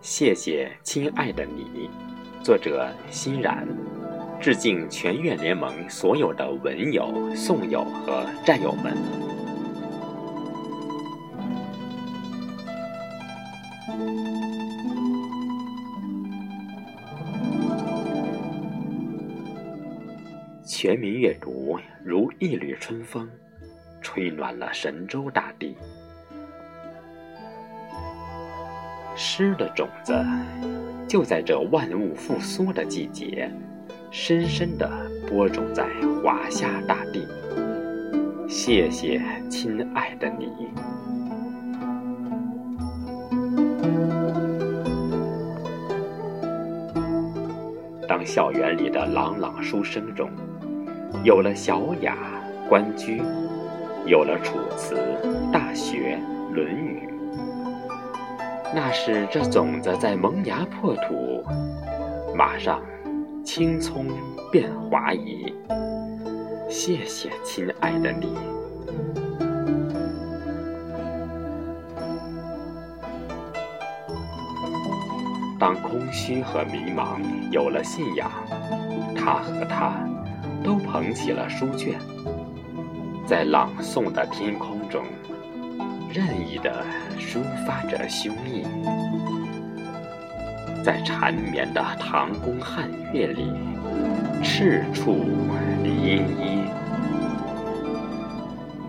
谢谢亲爱的你作者欣然致敬全院联盟所有的文友送友和战友们。全民阅读如一缕春风，吹暖了神州大地。诗的种子，就在这万物复苏的季节，深深地播种在华夏大地。谢谢，亲爱的你。当校园里的朗朗书声中，有了《小雅》《关雎》，有了《楚辞》《大学》《论语》。那是这种子在萌芽破土，马上青葱变华夷。谢谢，亲爱的你。当空虚和迷茫有了信仰，他和她都捧起了书卷，在朗诵的天空中。任意的抒发着胸臆，在缠绵的唐宫汉乐里，赤处临衣。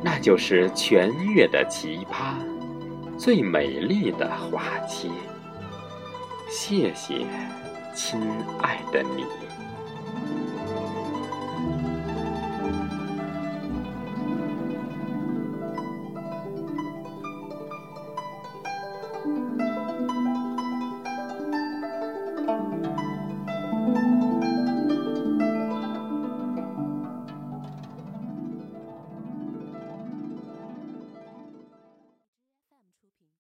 那就是全月的奇葩，最美丽的花期。谢谢，亲爱的你。